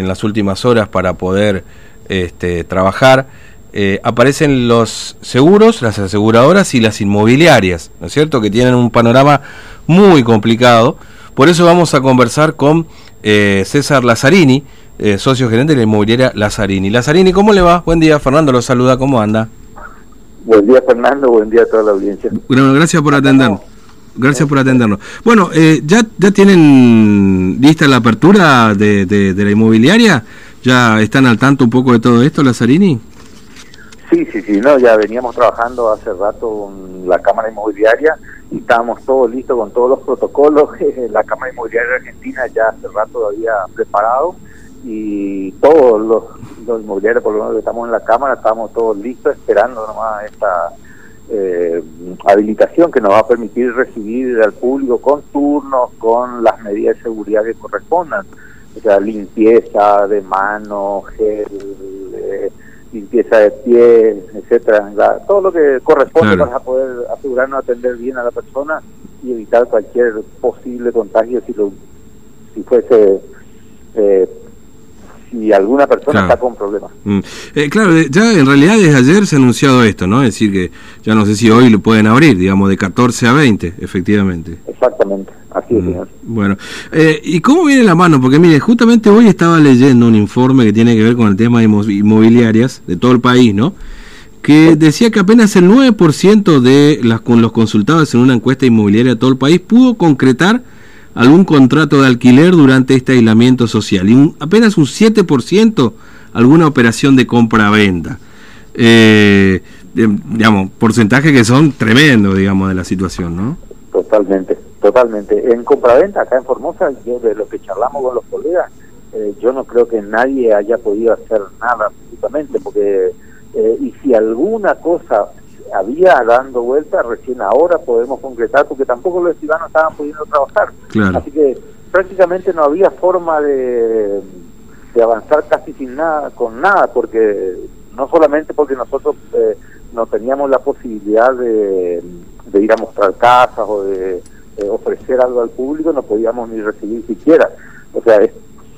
en las últimas horas para poder este, trabajar, eh, aparecen los seguros, las aseguradoras y las inmobiliarias, ¿no es cierto?, que tienen un panorama muy complicado. Por eso vamos a conversar con eh, César Lazzarini, eh, socio gerente de la inmobiliaria Lazzarini. Lazzarini, ¿cómo le va? Buen día, Fernando lo saluda, ¿cómo anda? Buen día, Fernando, buen día a toda la audiencia. Bueno, gracias por atendernos. Gracias por atendernos. Bueno, eh, ¿ya, ¿ya tienen lista la apertura de, de, la inmobiliaria? ¿Ya están al tanto un poco de todo esto, Lazzarini? Sí, sí, sí, no, ya veníamos trabajando hace rato con la Cámara Inmobiliaria y estábamos todos listos con todos los protocolos. la Cámara Inmobiliaria Argentina ya hace rato había preparado y todos los, los inmobiliarios, por lo menos que estamos en la Cámara, estamos todos listos esperando nomás esta eh, habilitación que nos va a permitir recibir al público con turnos, con las medidas de seguridad que correspondan, o sea, limpieza de manos, gel, eh, limpieza de pies, etcétera, todo lo que corresponde para poder asegurarnos atender bien a la persona y evitar cualquier posible contagio si lo si fuese eh, si alguna persona está con problemas. Mm. Eh, claro, ya en realidad desde ayer se ha anunciado esto, ¿no? Es decir, que ya no sé si hoy lo pueden abrir, digamos, de 14 a 20, efectivamente. Exactamente, así es, mm. señor. Bueno, eh, ¿y cómo viene la mano? Porque mire, justamente hoy estaba leyendo un informe que tiene que ver con el tema de inmobiliarias de todo el país, ¿no? que decía que apenas el 9% de las, con los consultados en una encuesta inmobiliaria de todo el país pudo concretar algún contrato de alquiler durante este aislamiento social y apenas un 7% alguna operación de compra-venta. Eh, digamos, porcentajes que son tremendos, digamos, de la situación, ¿no? Totalmente, totalmente. En compra-venta, acá en Formosa, yo de lo que charlamos con los colegas, eh, yo no creo que nadie haya podido hacer nada absolutamente, porque, eh, y si alguna cosa había dando vuelta, recién ahora podemos concretar, porque tampoco los ciudadanos estaban pudiendo trabajar. Así que prácticamente no había forma de, de avanzar casi sin nada, con nada, porque no solamente porque nosotros eh, no teníamos la posibilidad de, de, ir a mostrar casas o de ofrecer algo al público, no podíamos ni recibir siquiera. O sea,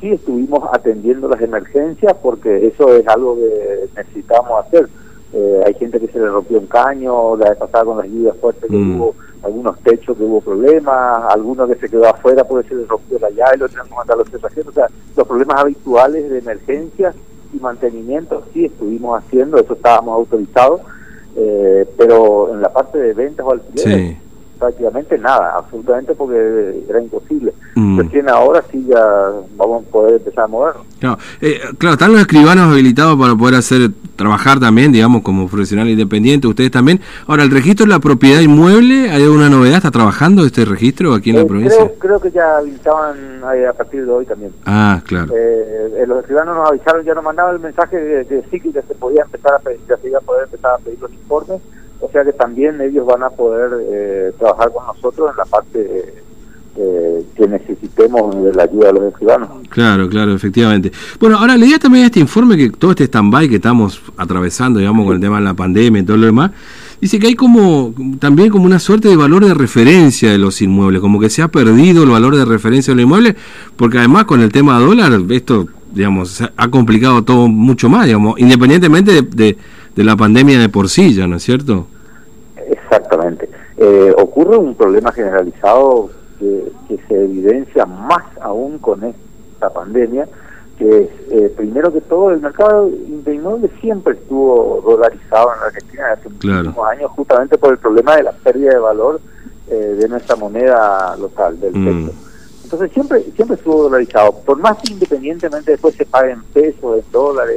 sí estuvimos atendiendo las emergencias porque eso es algo que necesitamos hacer eh, hay gente que se le rompió un caño, la vez pasada con las lluvias fuertes que mm. hubo algunos techos que hubo problemas, alguno que se quedó afuera porque se le rompió la llave, lo tenemos que mandar a los pasajeros, o sea, los problemas habituales de emergencia y mantenimiento sí estuvimos haciendo, eso estábamos autorizados, eh, pero en la parte de ventas o alquileres prácticamente nada, absolutamente porque era imposible. Mm. Recién ahora sí ya vamos a poder empezar a mover. Claro, eh, claro, están los escribanos habilitados para poder hacer trabajar también, digamos, como profesional independiente, ustedes también. Ahora, el registro de la propiedad inmueble, ¿hay alguna novedad? ¿Está trabajando este registro aquí en la eh, provincia? Creo, que ya habilitaban eh, a partir de hoy también. Ah, claro. los escribanos nos avisaron, ya nos mandaban el mensaje de, que sí que ya se podía empezar a pedir, ya se iba a poder empezar a pedir los informes o sea que también ellos van a poder eh, trabajar con nosotros en la parte eh, que necesitemos de la ayuda de los ciudadanos. Claro, claro, efectivamente. Bueno, ahora leía también este informe que todo este stand-by que estamos atravesando, digamos, con el tema de la pandemia y todo lo demás, dice que hay como también como una suerte de valor de referencia de los inmuebles, como que se ha perdido el valor de referencia de los inmuebles, porque además con el tema dólar, esto, digamos, ha complicado todo mucho más, digamos, independientemente de de la pandemia de por sí ya, ¿no es cierto? Exactamente. Eh, ocurre un problema generalizado que, se evidencia más aún con esta pandemia, que es, eh, primero que todo, el mercado de inmuebles siempre estuvo dolarizado en Argentina hace muchísimos años, justamente por el problema de la pérdida de valor eh, de nuestra moneda local, del mm. peso. Entonces siempre siempre estuvo dolarizado. Por más que independientemente después se paguen pesos, en dólares,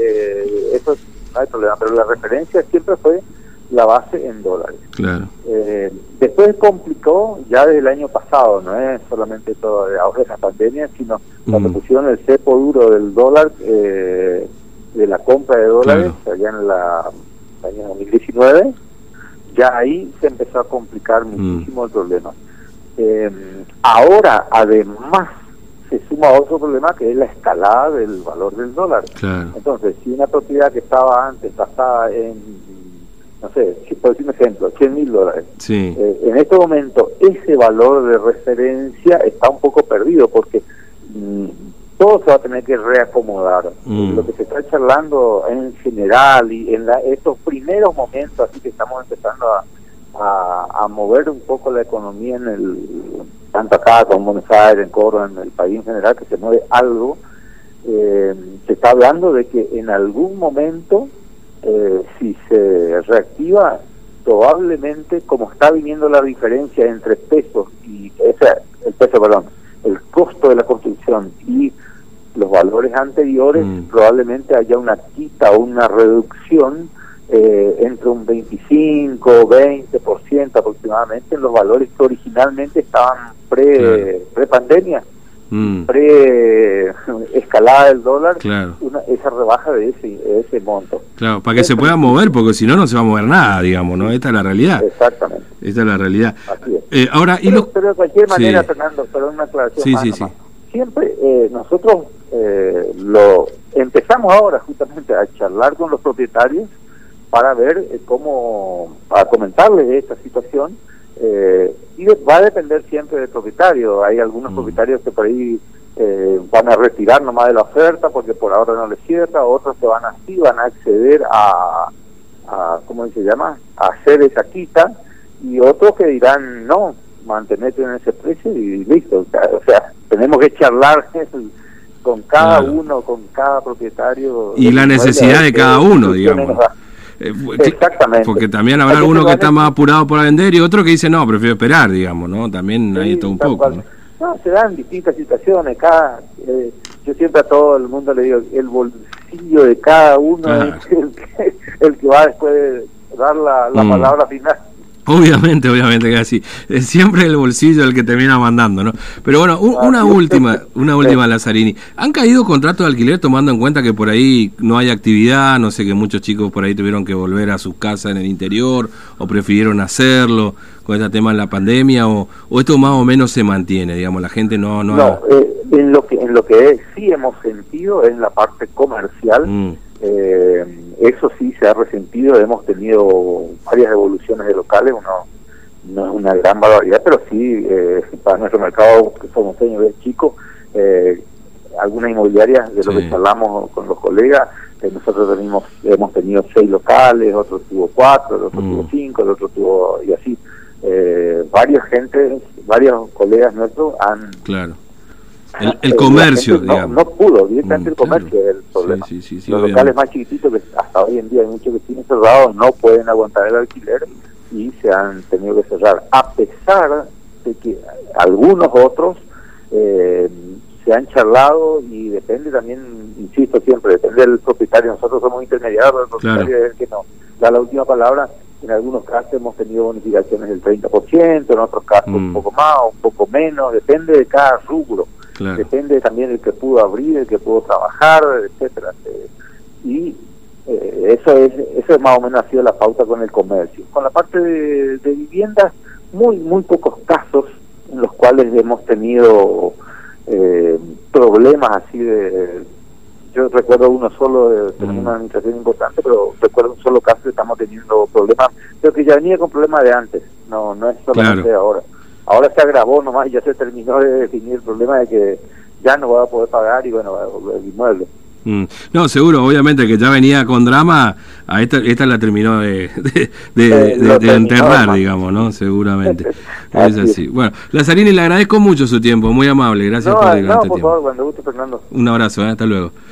eso no hay problema, pero la referencia siempre fue la base en dólares. Claro. Eh, después complicó ya desde el año pasado, no es solamente todo de ahora de la pandemia, sino cuando mm. pusieron el cepo duro del dólar, eh, de la compra de dólares, allá en la año 2019, ya ahí se empezó a complicar mm. muchísimo el problema. Eh, ahora, además se suma otro problema que es la escalada del valor del dólar. Entonces, si una propiedad que estaba antes basada en, no sé, por decir un ejemplo, 100 mil dólares, eh, en este momento ese valor de referencia está un poco perdido porque mm, todo se va a tener que reacomodar. Mm. Lo que se está charlando en general y en la, estos primeros momentos, así que estamos empezando a, a, a mover un poco la economía en el tanto acá como en Buenos Aires, en Córdoba, en el país en general, que se mueve algo, eh, se está hablando de que en algún momento, eh, si se reactiva, probablemente, como está viniendo la diferencia entre pesos y ese, el peso, perdón, el costo de la construcción y los valores anteriores, Mm. probablemente haya una quita o una reducción eh, entre un 25 o 20% aproximadamente en los valores que originalmente estaban pre, Claro. pre pandemia, Mm, pre escalada del dólar, Claro. una, esa rebaja de ese, de ese monto. claro, para que se pueda mover, porque si no, no se va a mover nada, digamos, ¿no? Esta es la realidad. Exactamente, Esta es la realidad. así es. Eh, ahora, y Pero, de cualquier manera, Sí. Fernando, una aclaración Sí, más sí, nomás. sí. Siempre eh, nosotros eh, lo empezamos ahora justamente a charlar con los propietarios para ver eh, cómo, para comentarles esta situación eh, y va a depender siempre del propietario. Hay algunos Mm. propietarios que por ahí eh, van a retirar nomás de la oferta porque por ahora no les cierra, otros que van así, van a acceder a, a ¿cómo se llama? A hacer esa quita y otros que dirán no, mantenerte en ese precio y listo. O sea, o sea, tenemos que charlar con cada Claro. uno, con cada propietario. Y la necesidad de qué cada uno, soluciones digamos. Eh, Exactamente. Porque también habrá que alguno que está más apurado por vender y otro que dice, no, prefiero esperar, digamos, ¿no? También hay Sí, todo un tal poco. ¿no? No, se dan distintas situaciones. Cada, eh, yo siempre a todo el mundo le digo, el bolsillo de cada uno es el que, el que va después de dar la, la Mm. palabra final. Obviamente, obviamente que así. Es siempre el bolsillo el que termina mandando, ¿no? Pero bueno, u- Ah, una última, una última. Lazarini. ¿Han caído contratos de alquiler tomando en cuenta que por ahí no hay actividad? No sé, que muchos chicos por ahí tuvieron que volver a sus casas en el interior o prefirieron hacerlo con este tema de la pandemia o, o esto más o menos se mantiene, digamos, la gente no... No, No, eh, en lo que en lo que sí hemos sentido es la parte comercial. Mm, Eh, eso sí se ha resentido, hemos tenido varias evoluciones de locales, uno no es una gran barbaridad, pero sí eh, para nuestro mercado que somos es chico, eh, algunas inmobiliarias de lo Sí. que charlamos con los colegas, eh, nosotros tenemos, hemos tenido seis locales, otro tuvo cuatro, el otro Mm. tuvo cinco, el otro tuvo y así. Eh, varias gente, varios colegas nuestros han claro. El, el eh, comercio, gente digamos. No pudo, directamente Mm, el comercio claro. es el problema. Sí, sí, sí, sí, Los obviamente. locales más chiquititos que hasta hoy en día hay muchos vecinos cerrados no pueden aguantar el alquiler y se han tenido que cerrar. A pesar de que algunos otros eh, se han charlado y depende también, insisto siempre, depende del propietario. Nosotros somos intermediarios, el propietario Claro. es el que nos da la última palabra. En algunos casos hemos tenido bonificaciones del 30%, en otros casos Mm. un poco más un poco menos, depende de cada rubro Claro. depende también del que pudo abrir, el que pudo trabajar, etcétera. Eh, y eh, eso es eso es más o menos ha sido la pauta con el comercio. Con la parte de, de viviendas, muy muy pocos casos en los cuales hemos tenido eh, problemas así de yo recuerdo uno solo, de, tenemos Mm. una administración importante, pero recuerdo un solo caso que estamos teniendo problemas, pero que ya venía con problemas de antes, no no es solamente Claro. de ahora. Ahora se agravó nomás y ya se terminó de definir el problema de que ya no va a poder pagar y bueno, el inmueble. Mm. No, seguro, obviamente que ya venía con drama, a esta, esta la terminó de, de, de- Eh, de- lo de terminó, enterrar, digamos, ¿no? Seguramente. es Así es. así. Bueno, Lazarini, le agradezco mucho su tiempo, muy amable, gracias No, por no, este por tiempo. favor, cuando guste, Fernando. Un abrazo, ¿eh? hasta luego.